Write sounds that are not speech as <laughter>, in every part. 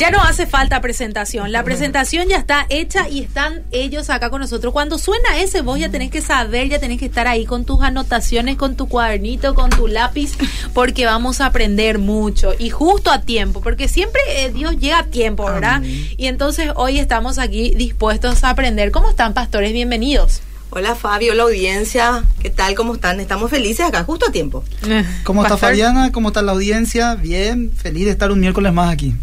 Ya no hace falta presentación. La presentación ya está hecha y están ellos acá con nosotros. Cuando suena ese, vos ya tenés que saber, ya tenés que estar ahí con tus anotaciones, con tu cuadernito, con tu lápiz, porque vamos a aprender mucho y justo a tiempo, porque siempre eh, Dios llega a tiempo, ¿verdad? Y entonces hoy estamos aquí dispuestos a aprender. ¿Cómo están, pastores? Bienvenidos. Hola Fabio, la audiencia, ¿qué tal? ¿Cómo están? Estamos felices acá, justo a tiempo. ¿Cómo está Fabiana? ¿Cómo está la audiencia? Bien, feliz de estar un miércoles más aquí.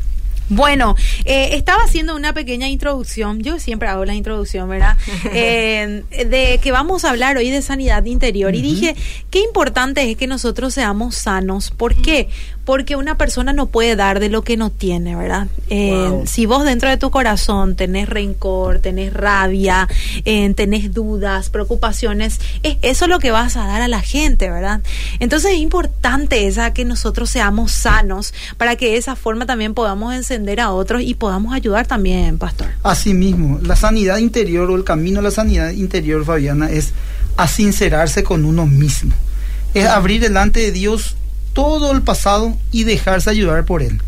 Bueno, eh, estaba haciendo una pequeña introducción, yo siempre hago la introducción, ¿verdad? <laughs> Eh, de que vamos a hablar hoy de sanidad interior y dije, qué importante es que nosotros seamos sanos. ¿Por qué? Porque una persona no puede dar de lo que no tiene, ¿verdad? Eh, si vos dentro de tu corazón tenés rencor, tenés rabia, tenés dudas, preocupaciones, es eso lo que vas a dar a la gente, ¿verdad? Entonces es importante esa que nosotros seamos sanos para que de esa forma también podamos encender a otros y podamos ayudar también, pastor. Así mismo, la sanidad interior o el camino a la sanidad interior, Fabiana, es a sincerarse con uno mismo. Es abrir delante de Dios todo el pasado y dejarse ayudar por él.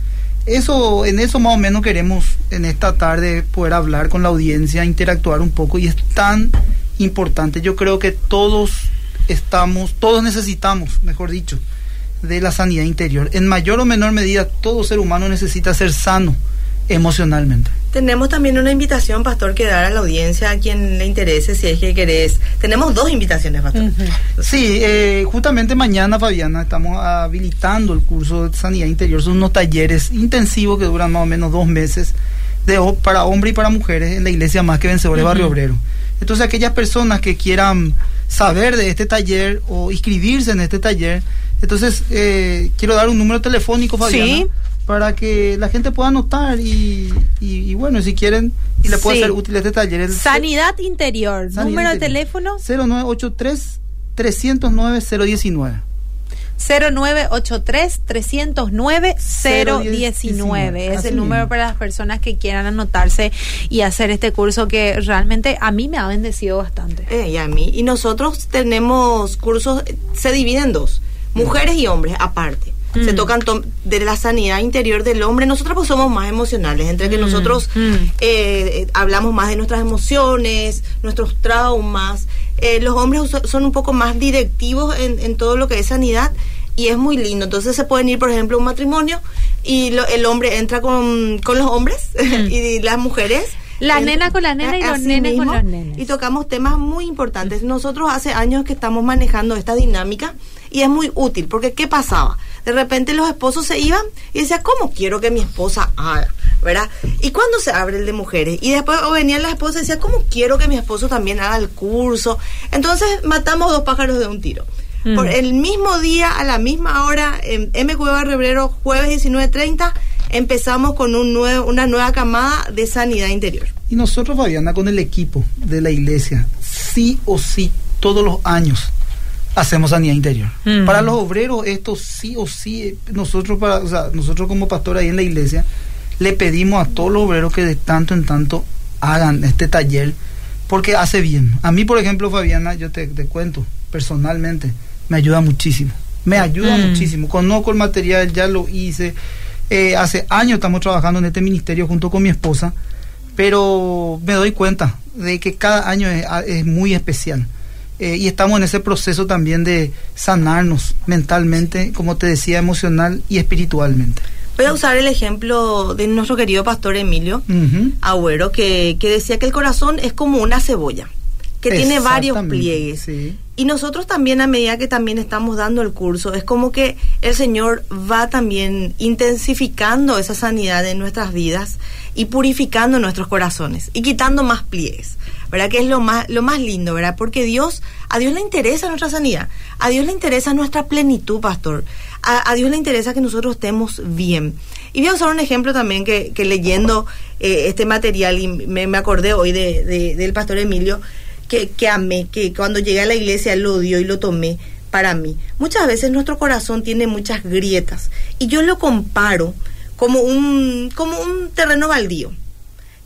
Eso, en eso más o menos queremos en esta tarde poder hablar con la audiencia, interactuar un poco y es tan importante. Yo creo que todos estamos, todos necesitamos, mejor dicho, de la sanidad interior. En mayor o menor medida, todo ser humano necesita ser sano emocionalmente. Tenemos también una invitación, Pastor, que dar a la audiencia a quien le interese, si es que querés. Tenemos dos invitaciones, Pastor. Sí, eh, justamente mañana, Fabiana, estamos habilitando el curso de Sanidad Interior. Son unos talleres intensivos que duran más o menos dos meses de, para hombres y para mujeres en la iglesia Más que Vencedores Barrio Obrero. Entonces, aquellas personas que quieran saber de este taller o inscribirse en este taller, entonces eh, quiero dar un número telefónico, Fabiana. Sí para que la gente pueda anotar y, y, bueno, si quieren, y le puede ser útil este taller. Sanidad Interior, número de teléfono 0983 309 019. 0983 309 019 es el número para las personas que quieran anotarse y hacer este curso que realmente a mí me ha bendecido bastante. Eh, y a mí. Y nosotros tenemos cursos, se dividen en dos, mujeres y hombres aparte se mm. tocan de la sanidad interior del hombre. Nosotros pues somos más emocionales, entre que mm. nosotros mm. Eh, hablamos más de nuestras emociones, nuestros traumas. Eh, los hombres son un poco más directivos en, todo lo que es sanidad y es muy lindo. Entonces se pueden ir, por ejemplo, a un matrimonio y el hombre entra con, con los hombres <laughs> y las mujeres. La nena con la nena y los nenes con los nenes. Y tocamos temas muy importantes. Nosotros hace años que estamos manejando esta dinámica y es muy útil, porque ¿qué pasaba? De repente los esposos se iban y decía, ¿cómo quiero que mi esposa haga? ¿Verdad? Y cuando se abre el de mujeres, y después venían las esposas y decía, ¿cómo quiero que mi esposo también haga el curso? Entonces matamos dos pájaros de un tiro. Mm. Por el mismo día, a la misma hora, en M. Cueva Rebrero, jueves 19.30, empezamos con un nuevo, una nueva camada de sanidad interior. Y nosotros, Fabiana, con el equipo de la iglesia, sí o sí, todos los años, hacemos sanidad interior. Mm. Para los obreros, esto sí o sí, nosotros, para, o sea, nosotros como pastor ahí en la iglesia, le pedimos a todos los obreros que de tanto en tanto hagan este taller, porque hace bien. A mí, por ejemplo, Fabiana, yo te, cuento personalmente, me ayuda muchísimo. Me ayuda mm. muchísimo. Conozco el material, ya lo hice. Eh, hace años estamos trabajando en este ministerio junto con mi esposa, pero me doy cuenta de que cada año es muy especial eh, y estamos en ese proceso también de sanarnos mentalmente, como te decía, emocional y espiritualmente. Voy a usar el ejemplo de nuestro querido pastor Emilio Agüero, que, que decía que el corazón es como una cebolla que tiene varios pliegues. Y nosotros también a medida que también estamos dando el curso, es como que el Señor va también intensificando esa sanidad en nuestras vidas y purificando nuestros corazones y quitando más pliegues. ¿verdad? Que es lo más, lo más lindo, ¿verdad? Porque Dios, a Dios le interesa nuestra sanidad, a Dios le interesa nuestra plenitud, pastor, a, Dios le interesa que nosotros estemos bien. Y voy a usar un ejemplo también que, que leyendo eh, este material, y me, me acordé hoy de, del pastor Emilio, que, que amé, que cuando llegué a la iglesia lo dio y lo tomé para mí. Muchas veces nuestro corazón tiene muchas grietas y yo lo comparo como un, como un terreno baldío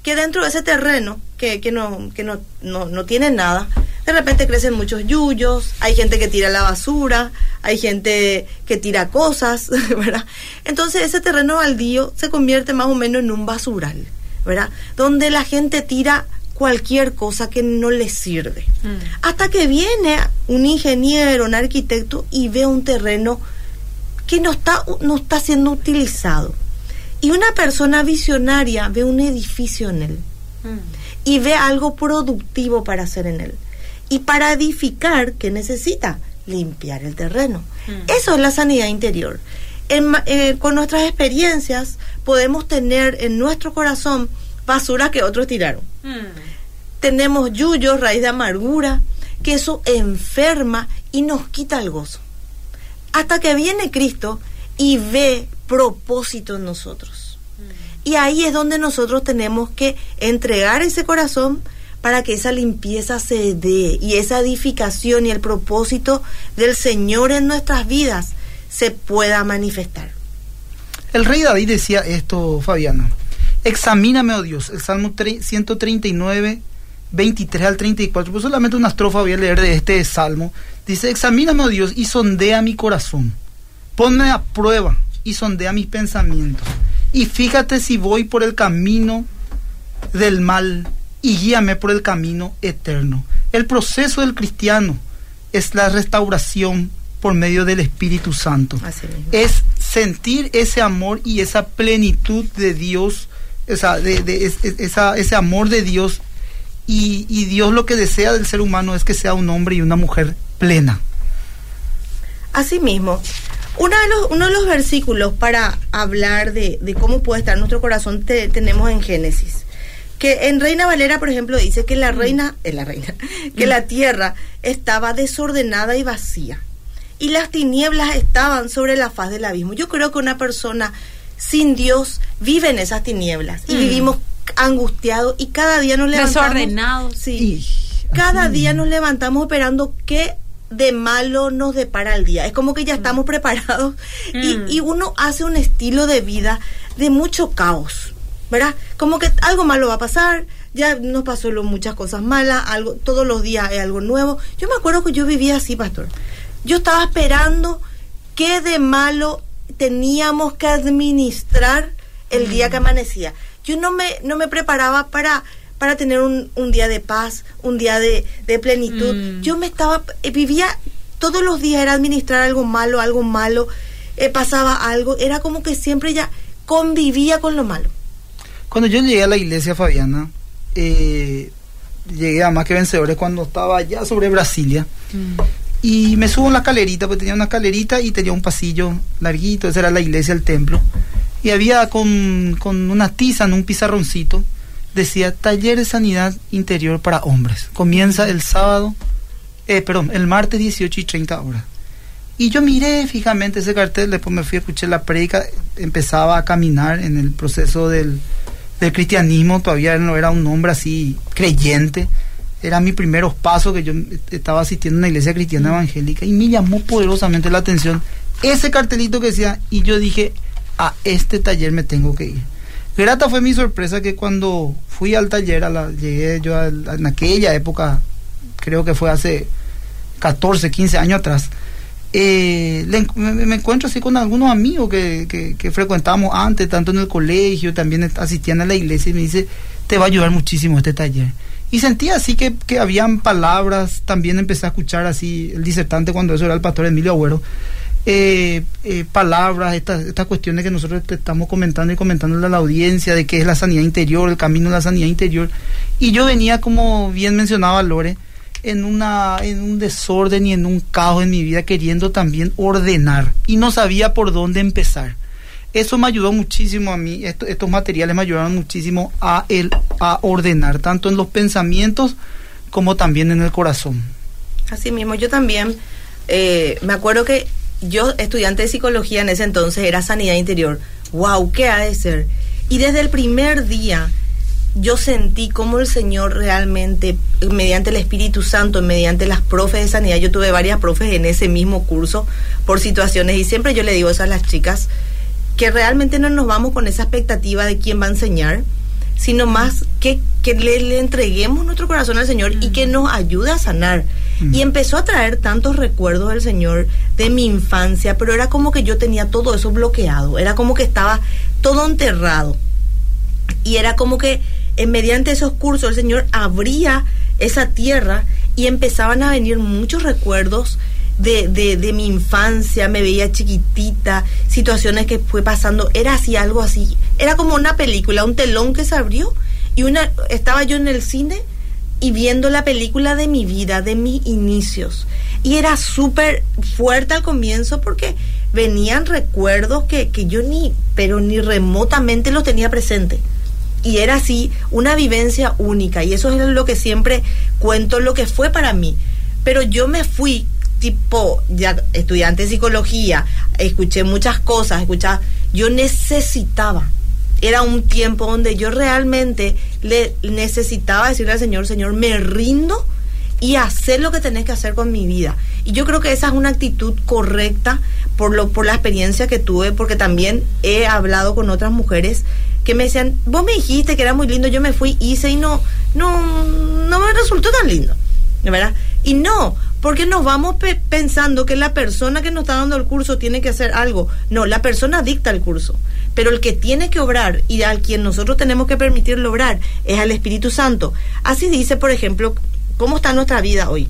que dentro de ese terreno, que, que, no, que no, no, no tiene nada, de repente crecen muchos yuyos, hay gente que tira la basura, hay gente que tira cosas, <laughs> ¿verdad? Entonces ese terreno baldío se convierte más o menos en un basural, ¿verdad? Donde la gente tira cualquier cosa que no le sirve. Mm. Hasta que viene un ingeniero, un arquitecto y ve un terreno que no está, no está siendo utilizado. Y una persona visionaria ve un edificio en él mm. y ve algo productivo para hacer en él. Y para edificar, ¿qué necesita? Limpiar el terreno. Mm. Eso es la sanidad interior. Eh, con nuestras experiencias podemos tener en nuestro corazón basura que otros tiraron. Mm. Tenemos yuyos, raíz de amargura, que eso enferma y nos quita el gozo. Hasta que viene Cristo y ve propósito en nosotros. Mm. Y ahí es donde nosotros tenemos que entregar ese corazón para que esa limpieza se dé y esa edificación y el propósito del Señor en nuestras vidas se pueda manifestar. El rey David decía esto, Fabiana. Examíname, oh Dios, el Salmo 139, 23 al 34. Pues solamente una estrofa voy a leer de este salmo. Dice, examíname, oh Dios, y sondea mi corazón. Ponme a prueba y sondea mis pensamientos. Y fíjate si voy por el camino del mal y guíame por el camino eterno. El proceso del cristiano es la restauración por medio del Espíritu Santo. Es sentir ese amor y esa plenitud de Dios esa, de, esa, ese amor de Dios y, Dios lo que desea del ser humano es que sea un hombre y una mujer plena. Asimismo, uno de los, uno de los versículos para hablar de, cómo puede estar nuestro corazón tenemos en Génesis. Que en Reina Valera, por ejemplo, dice que la mm. reina, es la reina, <laughs> que la tierra estaba desordenada y vacía. Y las tinieblas estaban sobre la faz del abismo. Yo creo que una persona sin Dios vive en esas tinieblas y mm. vivimos angustiados y cada día nos levantamos desordenados. Sí. Cada día nos levantamos esperando qué de malo nos depara el día. Es como que ya mm. estamos preparados y, mm. y, uno hace un estilo de vida de mucho caos verdad como que algo malo va a pasar ya nos pasó muchas cosas malas algo todos los días hay algo nuevo. Yo me acuerdo que yo vivía así pastor. Yo estaba esperando qué de malo teníamos que administrar el día que amanecía. Yo no me, no me preparaba para, para tener un, un día de paz, un día de, plenitud. Mm. Yo me estaba, eh, vivía todos los días, era administrar algo malo, algo malo, eh, pasaba algo, era como que siempre ya convivía con lo malo. Cuando yo llegué a la iglesia, Fabiana, eh, llegué a más que vencedores cuando estaba ya sobre Brasilia. Mm. Y me subo en la escalerita, porque tenía una escalerita y tenía un pasillo larguito, esa era la iglesia, el templo. Y había con, con una tiza en un pizarroncito, decía taller de sanidad interior para hombres. Comienza el sábado, eh, perdón, el martes 18 y 30 horas. Y yo miré fijamente ese cartel, después me fui a escuchar la predica, empezaba a caminar en el proceso del, del cristianismo, todavía no era un hombre así creyente era mi primeros pasos que yo estaba asistiendo a una iglesia cristiana evangélica y me llamó poderosamente la atención ese cartelito que decía y yo dije a este taller me tengo que ir grata fue mi sorpresa que cuando fui al taller a la, llegué yo en aquella época creo que fue hace 14 15 años atrás eh, me, encuentro así con algunos amigos que, que, que frecuentábamos antes tanto en el colegio también asistían a la iglesia y me dice te va a ayudar muchísimo este taller y sentía así que, que habían palabras, también empecé a escuchar así el disertante cuando eso era el pastor Emilio Agüero, eh, eh, palabras, estas, estas cuestiones que nosotros estamos comentando y comentándole a la audiencia de qué es la sanidad interior, el camino de la sanidad interior. Y yo venía, como bien mencionaba Lore, en, una, en un desorden y en un caos en mi vida, queriendo también ordenar y no sabía por dónde empezar eso me ayudó muchísimo a mí, estos materiales me ayudaron muchísimo a, el, a ordenar, tanto en los pensamientos como también en el corazón. Así mismo, yo también eh, me acuerdo que yo, estudiante de psicología en ese entonces, era sanidad interior. ¡Wow! ¿Qué ha de ser? Y desde el primer día yo sentí cómo el Señor realmente, mediante el Espíritu Santo, mediante las profes de sanidad, yo tuve varias profes en ese mismo curso por situaciones y siempre yo le digo eso a las chicas, que realmente no nos vamos con esa expectativa de quién va a enseñar, sino más qué, que le, entreguemos nuestro corazón al Señor y que nos ayude a sanar. Y empezó a traer tantos recuerdos del Señor de mi infancia, pero era como que yo tenía todo eso bloqueado, era como que estaba todo enterrado. Y era como que en mediante esos cursos el Señor abría esa tierra y empezaban a venir muchos recuerdos de, de, de, mi infancia, me veía chiquitita, situaciones que fue pasando, era así, algo así, era como una película, un telón que se abrió y una, estaba yo en el cine y viendo la película de mi vida, de mis inicios. Y era súper fuerte al comienzo porque venían recuerdos que, que yo ni, pero ni remotamente los tenía presente. Y era así una vivencia única. Y eso es lo que siempre cuento lo que fue para mí. Pero yo me fui tipo ya estudiante de psicología escuché muchas cosas escuchaba yo necesitaba era un tiempo donde yo realmente le necesitaba decirle al Señor Señor me rindo y hacer lo que tenés que hacer con mi vida y yo creo que esa es una actitud correcta por lo por la experiencia que tuve porque también he hablado con otras mujeres que me decían, vos me dijiste que era muy lindo, yo me fui, hice y no, no, no me resultó tan lindo, ¿verdad? Y no, porque nos vamos pensando que la persona que nos está dando el curso tiene que hacer algo. No, la persona dicta el curso. Pero el que tiene que obrar y al quien nosotros tenemos que permitirle obrar es al Espíritu Santo. Así dice, por ejemplo, cómo está nuestra vida hoy.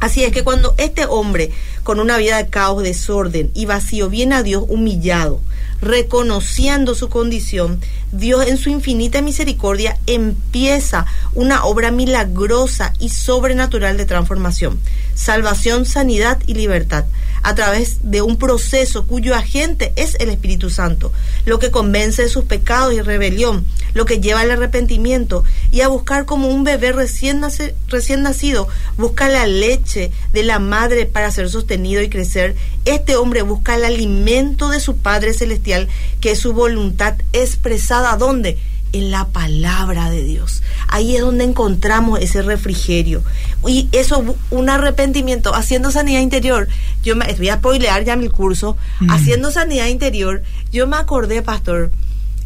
Así es que cuando este hombre, con una vida de caos, desorden y vacío, viene a Dios humillado, reconociendo su condición, Dios en su infinita misericordia empieza una obra milagrosa y sobrenatural de transformación, salvación, sanidad y libertad a través de un proceso cuyo agente es el Espíritu Santo, lo que convence de sus pecados y rebelión, lo que lleva al arrepentimiento y a buscar como un bebé recién, nacido, busca la leche de la madre para ser sostenido y crecer. Este hombre busca el alimento de su Padre Celestial, que es su voluntad expresada. ¿Dónde? En la palabra de Dios. Ahí es donde encontramos ese refrigerio. Y eso, un arrepentimiento, haciendo sanidad interior. Yo me voy a spoilear ya mi curso. Mm. Haciendo sanidad interior, yo me acordé, pastor,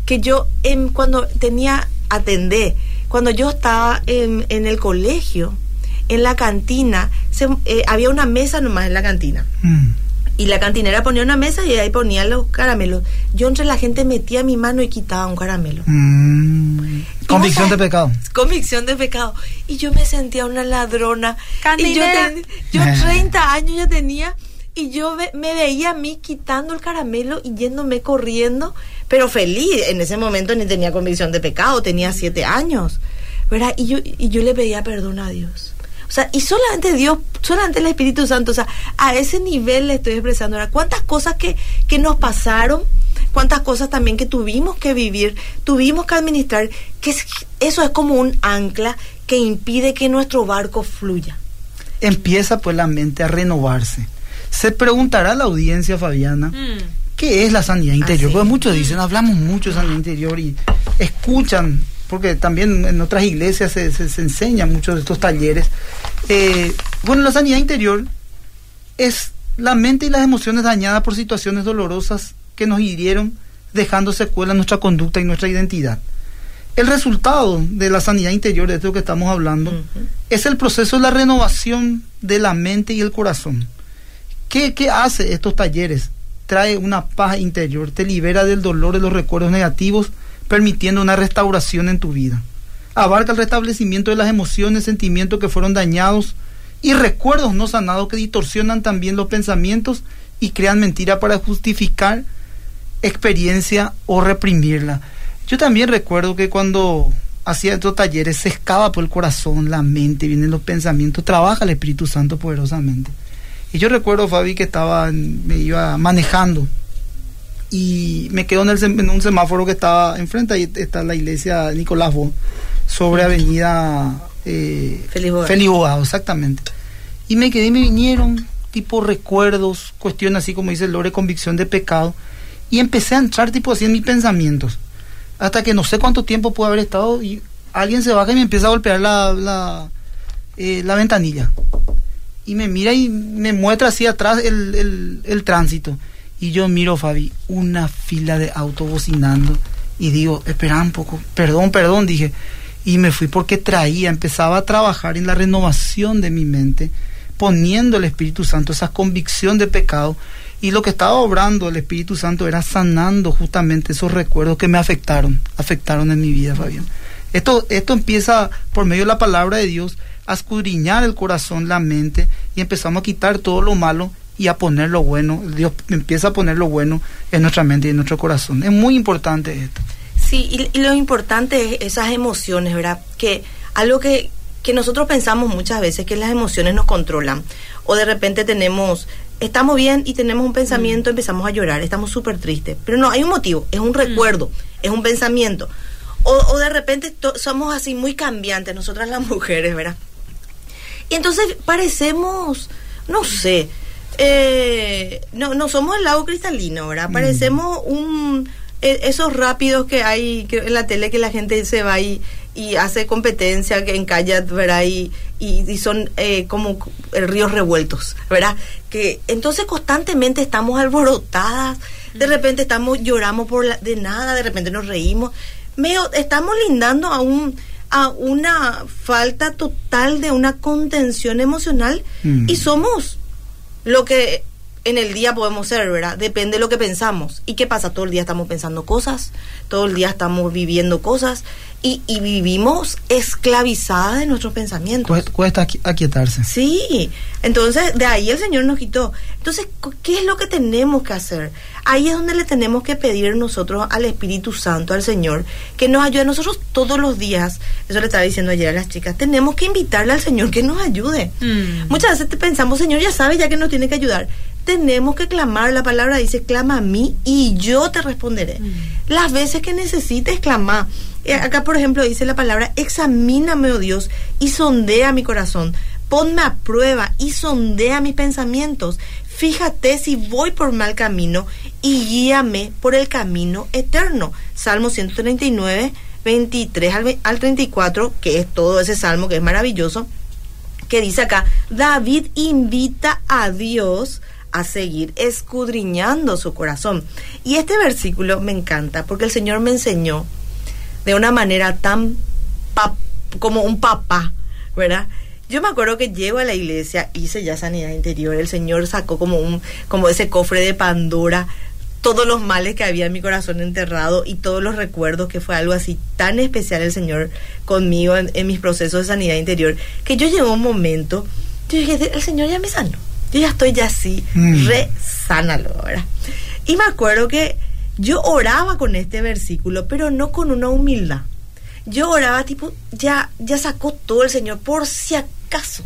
que yo en, cuando tenía, atendé, cuando yo estaba en, en el colegio, en la cantina, se, eh, había una mesa nomás en la cantina. Mm y la cantinera ponía una mesa y ahí ponía los caramelos. Yo entre la gente metía mi mano y quitaba un caramelo. Mm. Convicción de pecado. Convicción de pecado. Y yo me sentía una ladrona. Y yo, yo <laughs> 30 años ya tenía y yo me, veía a mí quitando el caramelo y yéndome corriendo, pero feliz. En ese momento ni tenía convicción de pecado, tenía 7 años. ¿verdad? Y yo, y yo le pedía perdón a Dios. O sea, y solamente Dios, solamente el Espíritu Santo, o sea, a ese nivel le estoy expresando ahora. ¿Cuántas cosas que, que nos pasaron? cuántas cosas también que tuvimos que vivir, tuvimos que administrar, que eso es como un ancla que impide que nuestro barco fluya. Empieza pues la mente a renovarse. Se preguntará la audiencia, Fabiana, mm. ¿qué es la sanidad interior? Porque muchos dicen, mm. hablamos mucho de sanidad interior y escuchan porque también en otras iglesias se, se, enseñan muchos de estos talleres. Eh, bueno, la sanidad interior es la mente y las emociones dañadas por situaciones dolorosas que nos hirieron, dejando secuelas en nuestra conducta y nuestra identidad. El resultado de la sanidad interior, de esto que estamos hablando, es el proceso de la renovación de la mente y el corazón. ¿Qué, ¿Qué hace estos talleres? Trae una paz interior, te libera del dolor de los recuerdos negativos, permitiendo una restauración en tu vida. Abarca el restablecimiento de las emociones, sentimientos que fueron dañados y recuerdos no sanados que distorsionan también los pensamientos y crean mentira para justificar experiencia o reprimirla. Yo también recuerdo que cuando hacía estos talleres se escapa por el corazón, la mente, vienen los pensamientos, trabaja el Espíritu Santo poderosamente. Y yo recuerdo, Fabi, que estaba, me iba manejando y me quedo en, el, en, un semáforo que estaba enfrente, ahí está la iglesia Nicolás Bo, sobre avenida eh, Feliz Bogado, exactamente. Y me quedé y me vinieron tipo recuerdos, cuestiones así como dice Lore, convicción de pecado, y empecé a entrar tipo así en mis pensamientos, hasta que no sé cuánto tiempo pude haber estado y alguien se baja y me empieza a golpear la, la, eh, la ventanilla. Y me mira y me muestra así atrás el, el, el tránsito y yo miro, Fabi, una fila de autos bocinando y digo, espera un poco, perdón, perdón, dije. y me fui porque traía, empezaba a trabajar en la renovación de mi mente, poniendo el Espíritu Santo esa convicción de pecado y lo que estaba obrando el Espíritu Santo era sanando justamente esos recuerdos que me afectaron, afectaron en mi vida, Fabián. Esto, esto empieza por medio de la palabra de Dios a escudriñar el corazón, la mente y empezamos a quitar todo lo malo y a poner lo bueno. Dios empieza a poner lo bueno en nuestra mente y en nuestro corazón. Es muy importante esto. Sí, y, lo importante es esas emociones, ¿verdad? Que algo que, que nosotros pensamos muchas veces que las emociones nos controlan. O de repente tenemos estamos bien y tenemos un pensamiento, mm. empezamos a llorar, estamos súper tristes. Pero no, hay un motivo, es un recuerdo, mm. es un pensamiento. O, de repente somos así muy cambiantes, nosotras las <laughs> mujeres, ¿verdad? Y entonces parecemos, no sé, eh, no, no somos el lago cristalino, ¿verdad? Mm. Parecemos un e, esos rápidos que hay en la tele que la gente se va y, y hace competencia que en calle, ¿verdad? Y, y, son eh, como ríos revueltos, ¿verdad? Que entonces constantemente estamos alborotadas, de mm. repente estamos lloramos por de nada, de repente nos reímos, medio estamos lindando a un a una falta total de una contención emocional mm. y somos lo que en el día podemos ser, ¿verdad? Depende de lo que pensamos. ¿Y qué pasa? Todo el día estamos pensando cosas, todo el día estamos viviendo cosas y, y vivimos esclavizadas de nuestros pensamientos. Cuesta, aquietarse. Sí, entonces de ahí el Señor nos quitó. Entonces, ¿qué es lo que tenemos que hacer? Ahí es donde le tenemos que pedir nosotros al Espíritu Santo, al Señor, que nos ayude a nosotros todos los días. Eso le estaba diciendo ayer a las chicas. Tenemos que invitarle al Señor que nos ayude. Mm. Muchas veces pensamos, Señor ya sabe ya que nos tiene que ayudar tenemos que clamar. La palabra dice, clama a mí y yo te responderé. Mm. Las veces que necesites clamar. Eh, acá, por ejemplo, dice la palabra, examíname, oh Dios, y sondea mi corazón. Ponme a prueba y sondea mis pensamientos. Fíjate si voy por mal camino y guíame por el camino eterno. Salmo 139, 23 al, al 34, que es todo ese salmo que es maravilloso, que dice acá, David invita a Dios a seguir escudriñando su corazón. Y este versículo me encanta porque el Señor me enseñó de una manera tan como un papá, ¿verdad? Yo me acuerdo que llego a la iglesia, hice ya sanidad interior, el Señor sacó como un como ese cofre de Pandora todos los males que había en mi corazón enterrado y todos los recuerdos que fue algo así tan especial el Señor conmigo en, mis procesos de sanidad interior, que yo llegó un momento, yo dije, el Señor ya me sanó yo ya estoy ya así, mm. re sánalo, ¿verdad? Y me acuerdo que yo oraba con este versículo, pero no con una humildad. Yo oraba tipo, ya, ya sacó todo el Señor, por si acaso.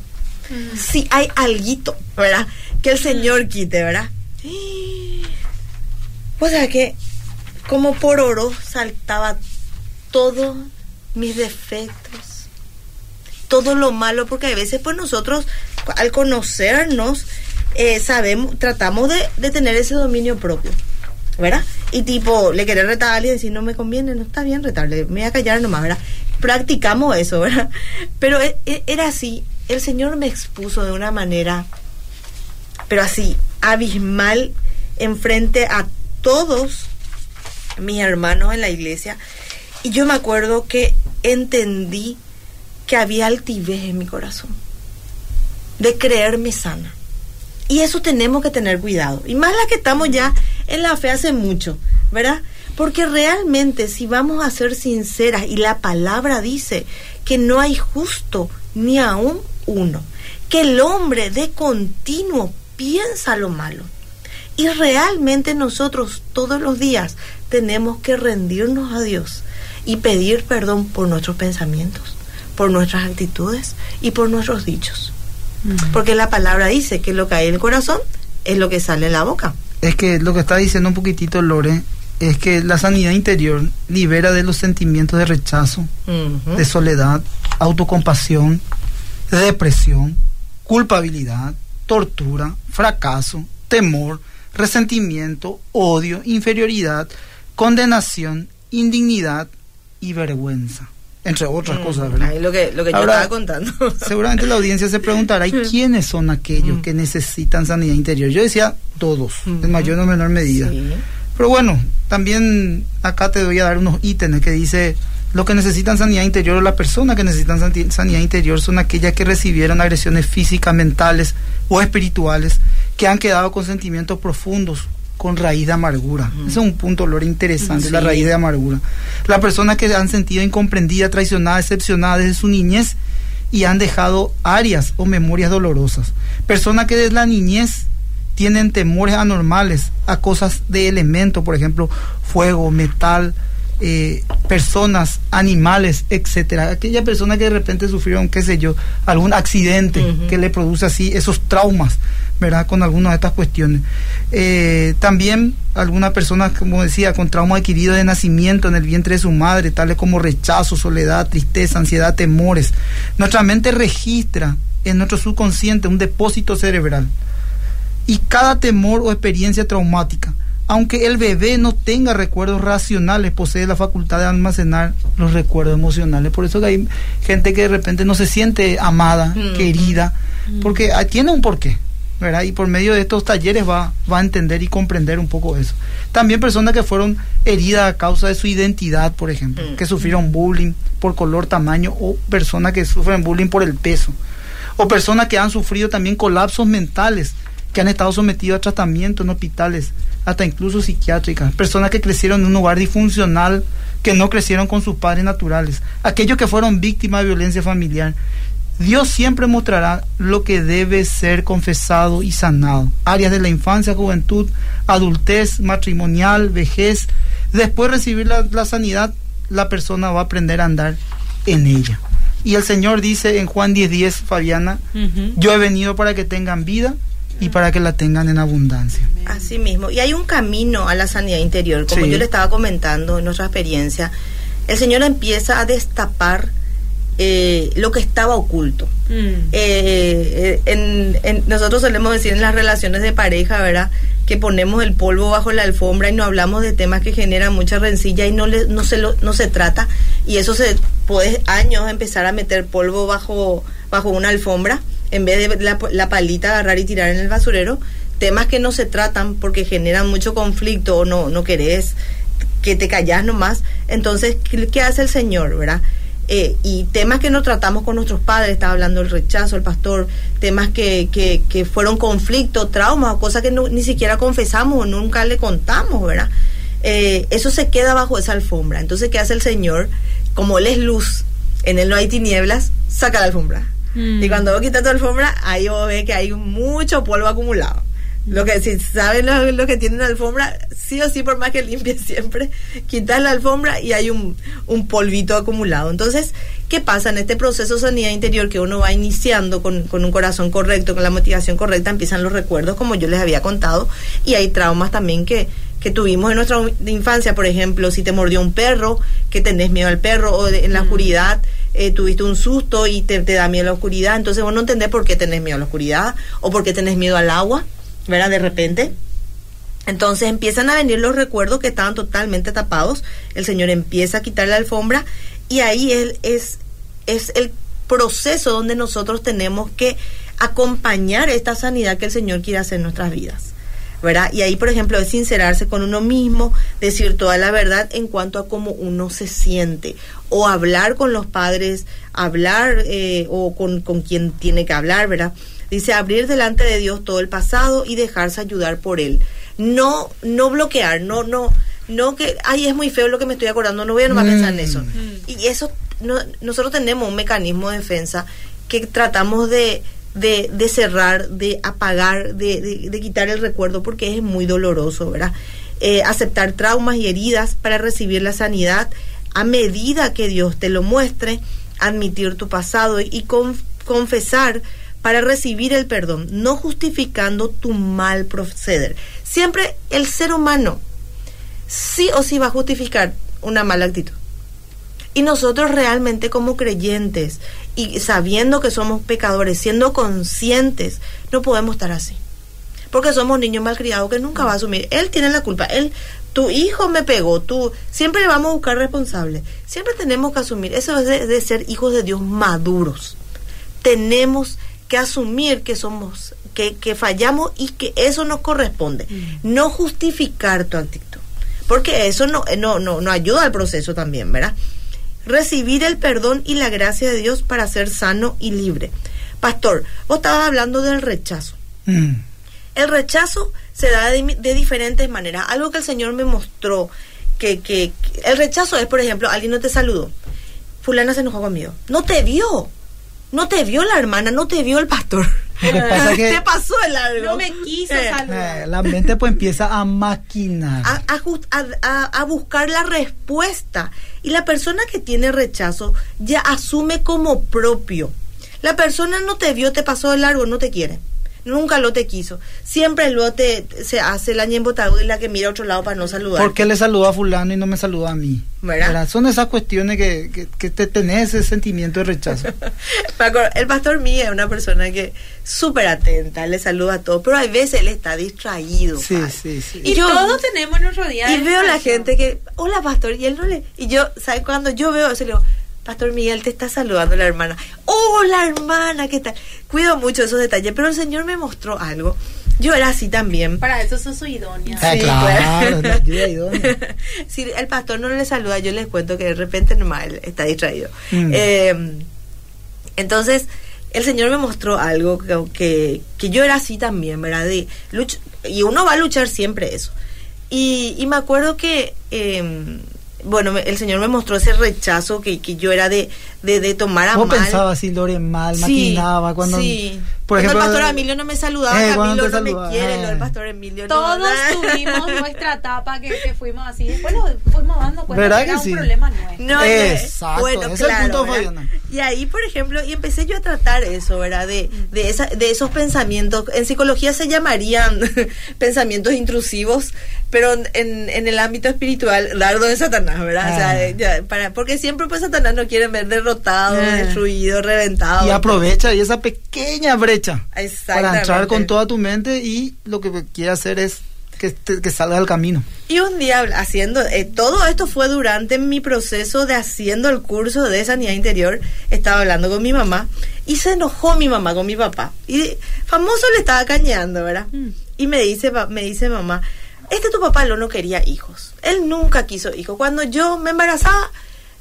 Mm. Si hay alguito, ¿verdad? Que el Señor quite, ¿verdad? O sea que, como por oro, saltaba todos mis defectos, todo lo malo, porque a veces pues nosotros al conocernos, eh, sabemos, tratamos de, tener ese dominio propio, ¿verdad? Y tipo, le querer retar a alguien y decir, no me conviene, no está bien retarle, me voy a callar nomás, ¿verdad? Practicamos eso, ¿verdad? <laughs> Pero e, e, era así, el Señor me expuso de una manera, pero así, abismal, enfrente a todos mis hermanos en la iglesia. Y yo me acuerdo que entendí que había altivez en mi corazón de creerme sana. Y eso tenemos que tener cuidado. Y más la que estamos ya en la fe hace mucho, ¿verdad? Porque realmente si vamos a ser sinceras y la palabra dice que no hay justo ni aún uno, que el hombre de continuo piensa lo malo. Y realmente nosotros todos los días tenemos que rendirnos a Dios y pedir perdón por nuestros pensamientos, por nuestras actitudes y por nuestros dichos. Porque la palabra dice que lo que hay en el corazón es lo que sale en la boca. Es que lo que está diciendo un poquitito Lore es que la sanidad interior libera de los sentimientos de rechazo, de soledad, autocompasión, depresión, culpabilidad, tortura, fracaso, temor, resentimiento, odio, inferioridad, condenación, indignidad y vergüenza entre otras mm, cosas, ¿verdad? lo que, lo que yo estaba contando. <laughs> seguramente la audiencia se preguntará, ¿y mm. quiénes son aquellos mm. que necesitan sanidad interior? Yo decía todos, en mayor o menor medida. Pero bueno, también acá te voy a dar unos ítems que dice Lo que necesitan sanidad interior o las personas que necesitan sanidad interior son aquellas que recibieron agresiones físicas, mentales o espirituales, que han quedado con sentimientos profundos, con raíz de amargura. Ese es un punto, Lore, interesante, la raíz de amargura. Las personas que han sentido incomprendida, traicionada, decepcionada desde su niñez y han dejado áreas o memorias dolorosas. Personas que desde la niñez tienen temores anormales a cosas de elemento, por ejemplo, fuego, metal, eh, personas, animales, etcétera. Aquella persona que de repente sufrieron, qué sé yo, algún accidente que le produce así esos traumas, ¿verdad? Con algunas de estas cuestiones. Eh, también alguna persona, como decía, con trauma adquirido de nacimiento en el vientre de su madre, tales como rechazo, soledad, tristeza, ansiedad, temores. Nuestra mente registra en nuestro subconsciente un depósito cerebral. Y cada temor o experiencia traumática aunque el bebé no tenga recuerdos racionales, posee la facultad de almacenar los recuerdos emocionales. Por eso que hay gente que de repente no se siente amada, mm. querida, mm. porque tiene un porqué. ¿Verdad? Y por medio de estos talleres va, va a entender y comprender un poco eso. También personas que fueron heridas a causa de su identidad, por ejemplo, mm. que sufrieron bullying por color, tamaño, o personas que sufren bullying por el peso, o personas que han sufrido también colapsos mentales, que han estado sometidos a tratamiento en hospitales hasta incluso psiquiátricas, personas que crecieron en un hogar disfuncional, que no crecieron con sus padres naturales, aquellos que fueron víctimas de violencia familiar. Dios siempre mostrará lo que debe ser confesado y sanado. Áreas de la infancia, juventud, adultez, matrimonial, vejez. Después de recibir la, sanidad, la persona va a aprender a andar en ella. Y el Señor dice en Juan 10:10, 10, Fabiana, yo he venido para que tengan vida y para que la tengan en abundancia. Así mismo. Y hay un camino a la sanidad interior, como yo le estaba comentando en nuestra experiencia. El Señor empieza a destapar eh, lo que estaba oculto. Mm. Eh, en, nosotros solemos decir en las relaciones de pareja, ¿verdad? Que ponemos el polvo bajo la alfombra y no hablamos de temas que generan mucha rencilla y no, le, no, se, lo, no se trata. Y eso se puede años empezar a meter polvo bajo, bajo una alfombra en vez de la, palita agarrar y tirar en el basurero, temas que no se tratan porque generan mucho conflicto o no, no querés, que te callas nomás. Entonces, ¿qué, hace el Señor, verdad? Eh, y temas que no tratamos con nuestros padres, estaba hablando el rechazo, el pastor, temas que, que, que fueron conflictos, traumas, cosas que ni siquiera confesamos o nunca le contamos, ¿verdad? Eh, eso se queda bajo esa alfombra. Entonces, ¿qué hace el Señor? Como Él es luz, en Él no hay tinieblas, saca la alfombra. Y cuando vos quitas tu alfombra, ahí vos ves que hay mucho polvo acumulado. Lo que si saben lo, que tiene la alfombra, sí o sí, por más que limpie <laughs> siempre, quitas la alfombra y hay un, un, polvito acumulado. Entonces, ¿qué pasa en este proceso de sanidad interior que uno va iniciando con, con, un corazón correcto, con la motivación correcta? Empiezan los recuerdos, como yo les había contado, y hay traumas también que, que tuvimos en nuestra infancia, por ejemplo, si te mordió un perro, que tenés miedo al perro, o en la oscuridad eh, tuviste un susto y te, da miedo a la oscuridad, entonces vos no entendés por qué tenés miedo a la oscuridad o por qué tenés miedo al agua, ¿verdad? De repente. Entonces empiezan a venir los recuerdos que estaban totalmente tapados, el Señor empieza a quitar la alfombra y ahí él es, es el proceso donde nosotros tenemos que acompañar esta sanidad que el Señor quiere hacer en nuestras vidas. ¿verdad? Y ahí, por ejemplo, es sincerarse con uno mismo, decir toda la verdad en cuanto a cómo uno se siente, o hablar con los padres, hablar eh, o con, con quien tiene que hablar, ¿verdad? Dice, abrir delante de Dios todo el pasado y dejarse ayudar por Él. No, no bloquear, no, no, no que, ay, es muy feo lo que me estoy acordando, no voy a no pensar en eso. Mm. Y eso, no, nosotros tenemos un mecanismo de defensa que tratamos de de, de cerrar, de apagar, de, de, quitar el recuerdo porque es muy doloroso, ¿verdad? Eh, aceptar traumas y heridas para recibir la sanidad a medida que Dios te lo muestre, admitir tu pasado y confesar para recibir el perdón, no justificando tu mal proceder. Siempre el ser humano sí o sí va a justificar una mala actitud. Y nosotros realmente como creyentes y sabiendo que somos pecadores, siendo conscientes, no podemos estar así. Porque somos niños malcriados que nunca va a asumir. Él tiene la culpa. Él, tu hijo me pegó, tú. Siempre vamos a buscar responsables. Siempre tenemos que asumir. Eso es de, ser hijos de Dios maduros. Tenemos que asumir que somos, que, que fallamos y que eso nos corresponde. Mm. No justificar tu actitud. Porque eso no, no, no, no ayuda al proceso también, ¿verdad? recibir el perdón y la gracia de Dios para ser sano y libre. Pastor, vos estabas hablando del rechazo. Mm. El rechazo se da de, diferentes maneras. Algo que el Señor me mostró, que, que, el rechazo es, por ejemplo, alguien no te saludó. Fulana se enojó conmigo. No te vio. No te vio la hermana, no te vio el pastor. <laughs> te pasó el algo. No me quiso eh. saludar. Eh, la mente pues empieza a maquinar. A, a, a, buscar la respuesta. Y la persona que tiene rechazo ya asume como propio. La persona no te vio, te pasó el largo, no te quiere nunca lo te quiso. Siempre lo te se hace la ñembotado y la que mira a otro lado para no saludar. ¿Por qué le saluda a fulano y no me saluda a mí? ¿Verdad? Son esas cuestiones que, que, te tenés ese sentimiento de rechazo. <laughs> el pastor mío es una persona que súper atenta, le saluda a todos, pero a veces él está distraído. Sí, sí, sí. Y, todos tenemos nuestro día. Y veo la gente que, hola pastor, y él no le... Y yo, ¿sabes? Cuando yo veo eso, le digo, Pastor Miguel, te está saludando la hermana. ¡Oh, la hermana! ¿Qué tal? Cuido mucho esos detalles, pero el Señor me mostró algo. Yo era así también. Para eso soy idónea. Ah, sí, claro, idónea. <laughs> si el pastor no le saluda, yo les cuento que de repente nomás está distraído. Mm. Eh, entonces, el Señor me mostró algo que, que, yo era así también, ¿verdad? De y uno va a luchar siempre eso. Y, y me acuerdo que... Eh, bueno, el Señor me mostró ese rechazo que, que yo era de, de, de tomar a ¿Cómo mal. pensaba así, Lore, mal, maquinaba cuando... Sí. Por ejemplo, el pastor Emilio no me saludaba, eh, Camilo no me quiere, el pastor Emilio Todos tuvimos <laughs> nuestra etapa que, que, fuimos así, después nos fuimos dando cuenta ¿verdad que, era un problema. No, Exacto, bueno, es claro, el punto Y ahí, por ejemplo, y empecé yo a tratar eso, ¿verdad? De, de, esa, de esos pensamientos, en psicología se llamarían <laughs> pensamientos intrusivos, pero en, en el ámbito espiritual, dardo de Satanás, ¿verdad? O sea, ah. ya, para, porque siempre pues Satanás no quiere ver derrotado, ah. destruido, reventado. Y aprovecha y esa pequeña brecha para entrar con toda tu mente y lo que quiere hacer es que, que salga del camino. Y un día haciendo, eh, todo esto fue durante mi proceso de haciendo el curso de sanidad interior, estaba hablando con mi mamá y se enojó mi mamá con mi papá. Y famoso le estaba cañando, ¿verdad? Mm. Y me dice, me dice mamá, este tu papá no quería hijos. Él nunca quiso hijos. Cuando yo me embarazaba,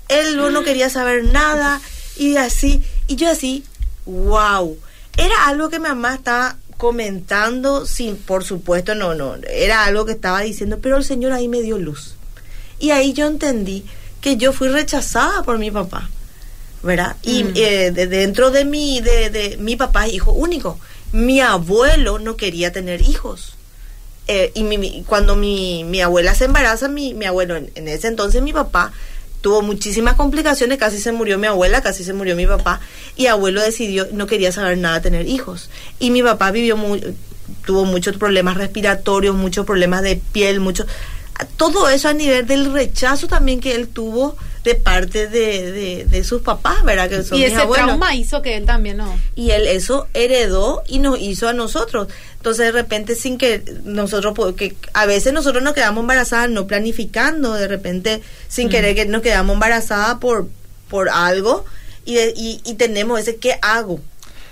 él no quería saber nada y así. Y yo así, wow. Era algo que mi mamá estaba comentando, sin, por supuesto, no, no, era algo que estaba diciendo, pero el Señor ahí me dio luz. Y ahí yo entendí que yo fui rechazada por mi papá, ¿verdad? Y mm. eh, de, dentro de mi, de, de mi papá es hijo único. Mi abuelo no quería tener hijos. Eh, y cuando mi, mi, abuela se embaraza, mi, mi abuelo, en, ese entonces mi papá, tuvo muchísimas complicaciones, casi se murió mi abuela, casi se murió mi papá, y abuelo decidió, no quería saber nada tener hijos. Y mi papá vivió muy, tuvo muchos problemas respiratorios, muchos problemas de piel, muchos todo eso a nivel del rechazo también que él tuvo de parte de, de, sus papás, ¿verdad? Que y ese trauma hizo que él también, ¿no? Y él eso heredó y nos hizo a nosotros. Entonces de repente sin que nosotros, que a veces nosotros nos quedamos embarazadas no planificando, de repente sin querer que nos quedamos embarazadas por, por algo y, y, tenemos ese ¿qué hago?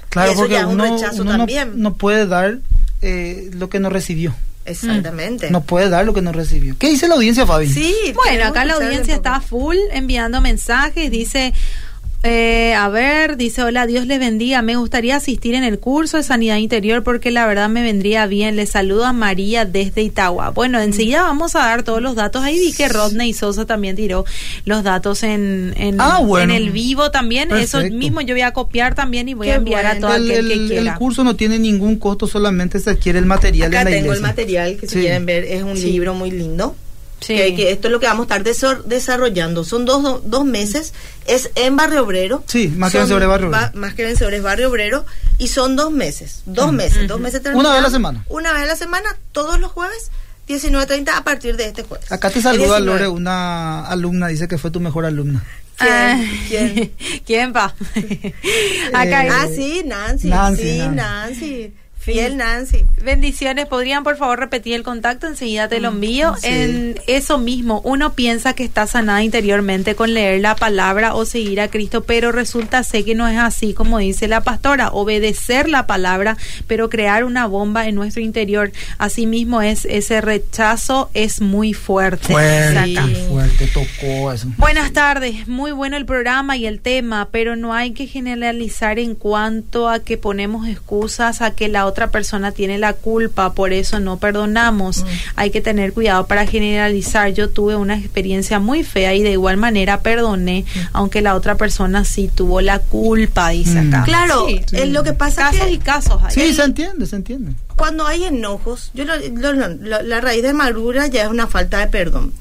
Claro, porque ya es un rechazo también. No, puede dar eh, lo que no recibió. Exactamente. No puede dar lo que no recibió. ¿Qué dice la audiencia, Fabi? Sí, bueno, acá la audiencia está full enviando mensajes. Dice, eh, a ver, dice, hola, Dios les bendiga. Me gustaría asistir en el curso de sanidad interior porque la verdad me vendría bien. Les saludo a María desde Itagua. Bueno, enseguida vamos a dar todos los datos. Ahí vi que Rodney Sosa también tiró los datos en, en, ah, en el vivo también. Eso mismo yo voy a copiar también y voy a enviar a todo el, aquel que quiera. El curso no tiene ningún costo, solamente se adquiere el material Acá tengo el material que si quieren ver, es un libro muy lindo. Que, esto es lo que vamos a estar desarrollando. Son dos, dos meses, es en Barrio Obrero. Sí, más que vencedores Barrio Obrero. más que vencedores Barrio Obrero. Y son dos meses, dos meses, dos meses Una vez a la semana. Una vez a la semana, todos los jueves, 19.30 a partir de este jueves. Acá te saluda Lore, una alumna, dice que fue tu mejor alumna. ¿Quién? <laughs> <laughs> Ah, ¿Quién? ¿Quién va? Acá eh, ah, sí, Nancy. Nancy sí, Nancy. Fiel Nancy. Bendiciones. ¿Podrían por favor repetir el contacto? Enseguida te lo mm, envío. En eso mismo, uno piensa que está sanada interiormente con leer la palabra o seguir a Cristo, pero resulta sé que no es así como dice la pastora, obedecer la palabra, pero crear una bomba en nuestro interior. Asimismo es ese rechazo es muy fuerte. Fuerte, fuerte, tocó eso. Buenas tardes, muy bueno el programa y el tema, pero no hay que generalizar en cuanto a que ponemos excusas a que la otra persona tiene la culpa, por eso no perdonamos. Mm. Hay que tener cuidado para generalizar. Yo tuve una experiencia muy fea y de igual manera perdoné, mm. aunque la otra persona sí tuvo la culpa, dice mm. acá. Claro, es lo que pasa casos y casos. Sí, se entiende, se entiende. Cuando hay enojos, yo la raíz de amargura ya es una falta de perdón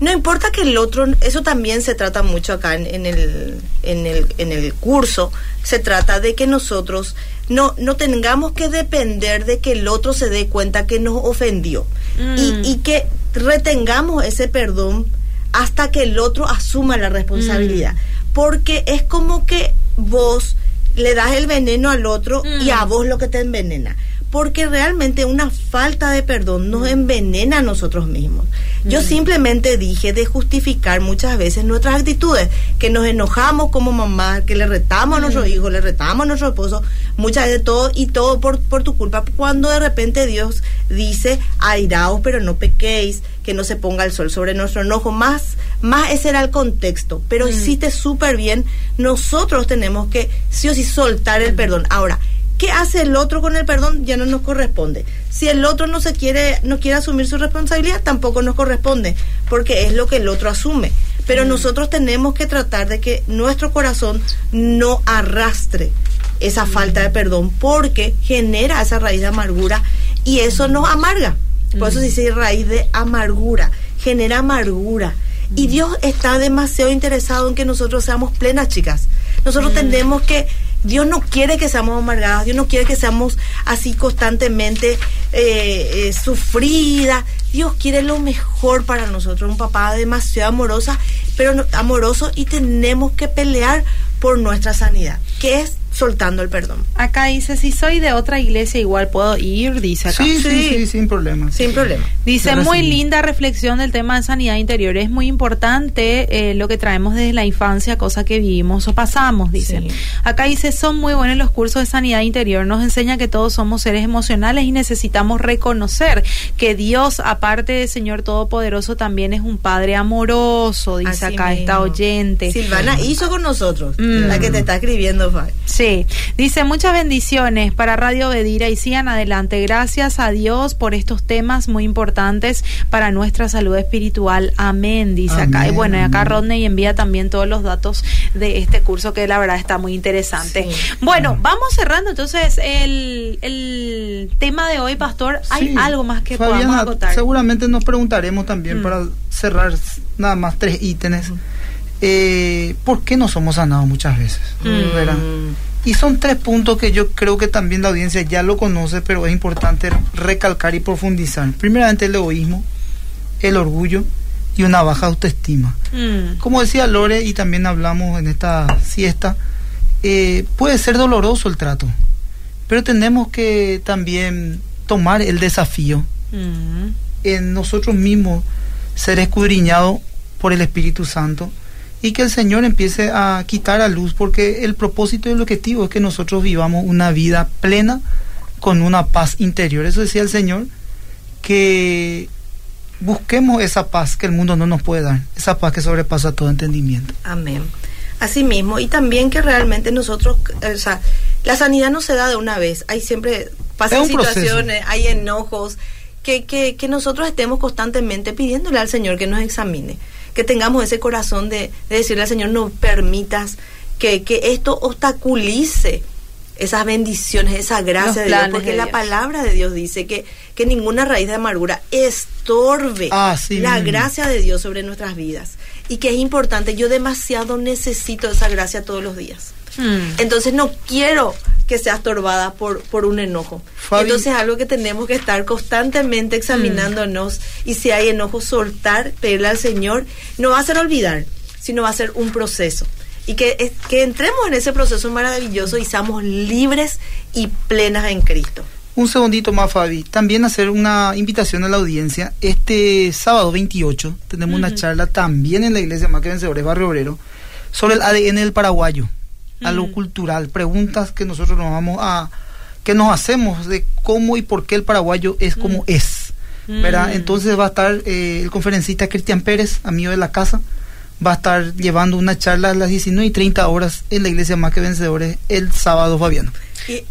no importa que el otro, eso también se trata mucho acá en, el, en, el, en el curso, se trata de que nosotros no, no tengamos que depender de que el otro se dé cuenta que nos ofendió y, mm. y, que retengamos ese perdón hasta que el otro asuma la responsabilidad. Mm. Porque es como que vos le das el veneno al otro y a mm. vos lo que te envenena porque realmente una falta de perdón nos envenena a nosotros mismos. Yo simplemente dije de justificar muchas veces nuestras actitudes, que nos enojamos como mamá, que le retamos a nuestros hijos, le retamos a nuestro esposo, muchas veces todo y todo por, por tu culpa, cuando de repente Dios dice, airaos pero no pequéis, que no se ponga el sol sobre nuestro enojo, más, más ese era el contexto, pero hiciste súper bien, nosotros tenemos que sí o sí soltar el perdón. Ahora, ¿Qué hace el otro con el perdón? Ya no nos corresponde. Si el otro no se quiere, no quiere asumir su responsabilidad, tampoco nos corresponde, porque es lo que el otro asume. Pero mm. nosotros tenemos que tratar de que nuestro corazón no arrastre esa mm. falta de perdón, porque genera esa raíz de amargura y eso nos amarga. Por eso se mm. dice raíz de amargura, genera amargura. Y Dios está demasiado interesado en que nosotros seamos plenas, chicas. Nosotros tenemos que Dios no quiere que seamos amargados, Dios no quiere que seamos así constantemente eh, eh, sufridas. Dios quiere lo mejor para nosotros, un papá demasiado amorosa, pero amoroso y tenemos que pelear por nuestra sanidad, que es soltando el perdón. Acá dice, si soy de otra iglesia igual puedo ir, dice acá. Sí, sí, sí, sin problema. Sin problema. Dice, muy linda reflexión del tema de sanidad interior. Es muy importante eh, lo que traemos desde la infancia, cosa que vivimos o pasamos, dice. Acá dice, son muy buenos los cursos de sanidad interior. Nos enseña que todos somos seres emocionales y necesitamos reconocer que Dios, aparte de Señor Todopoderoso, también es un Padre amoroso, dice acá esta oyente. Silvana hizo con nosotros, la que te está escribiendo, Sí, dice muchas bendiciones para Radio Bedira y sigan adelante. Gracias a Dios por estos temas muy importantes para nuestra salud espiritual. Amén, dice acá. Y bueno, y acá Rodney envía también todos los datos de este curso que la verdad está muy interesante. Bueno, vamos cerrando entonces el, el tema de hoy, Pastor. ¿Hay algo más que podamos acotar? Seguramente nos preguntaremos también mm. para cerrar nada más tres ítems. Eh, ¿Por qué no somos sanados muchas veces? Mm. Y son tres puntos que yo creo que también la audiencia ya lo conoce, pero es importante recalcar y profundizar. Primeramente el egoísmo, el orgullo y una baja autoestima. Mm. Como decía Lore y también hablamos en esta siesta, eh, puede ser doloroso el trato, pero tenemos que también tomar el desafío mm. en nosotros mismos, ser escudriñados por el Espíritu Santo y que el Señor empiece a quitar a luz, porque el propósito y el objetivo es que nosotros vivamos una vida plena con una paz interior. Eso decía el Señor, que busquemos esa paz que el mundo no nos puede dar, esa paz que sobrepasa todo entendimiento. Amén. Así mismo, y también que realmente nosotros, o sea, la sanidad no se da de una vez, hay siempre, pasan situaciones, hay enojos, que, que, que nosotros estemos constantemente pidiéndole al Señor que nos examine que tengamos ese corazón de, decirle al Señor, no permitas que, esto obstaculice esas bendiciones, esa gracia de Dios, porque la palabra de Dios dice que, que ninguna raíz de amargura estorbe ah, la gracia de Dios sobre nuestras vidas. Y que es importante, yo demasiado necesito esa gracia todos los días. Hmm. Entonces no quiero que sea estorbada por, por un enojo. Entonces es algo que tenemos que estar constantemente examinándonos mm. y si hay enojo, soltar, pedirle al Señor. No va a ser olvidar, sino va a ser un proceso. Y que, que entremos en ese proceso maravilloso y seamos libres y plenas en Cristo. Un segundito más, Fabi. También hacer una invitación a la audiencia. Este sábado 28 tenemos una charla también en la iglesia Más que Vencedores, Barrio Obrero, sobre el ADN del paraguayo, algo cultural, preguntas que nosotros nos vamos a que nos hacemos de cómo y por qué el paraguayo es como es. ¿verdad? Entonces va a estar eh, el conferencista Cristian Pérez, amigo de la casa, va a estar llevando una charla a las 19 y 30 horas en la iglesia Más que Vencedores el sábado, Fabiano.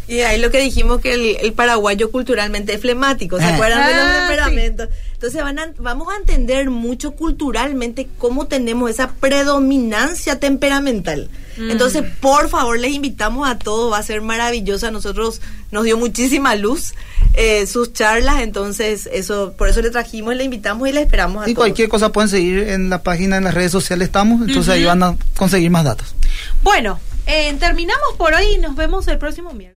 Y, ahí lo que dijimos que el, paraguayo culturalmente es flemático, ¿se ah. acuerdan de los ah, temperamentos? Entonces van vamos a entender mucho culturalmente cómo tenemos esa predominancia temperamental. Mm. Entonces, por favor, les invitamos a todos, va a ser maravilloso. A nosotros nos dio muchísima luz eh, sus charlas, entonces eso por eso le trajimos, le invitamos y le esperamos a y cualquier cosa pueden seguir en la página, en las redes sociales estamos, entonces ahí van a conseguir más datos. Bueno, eh, terminamos por hoy y nos vemos el próximo miércoles.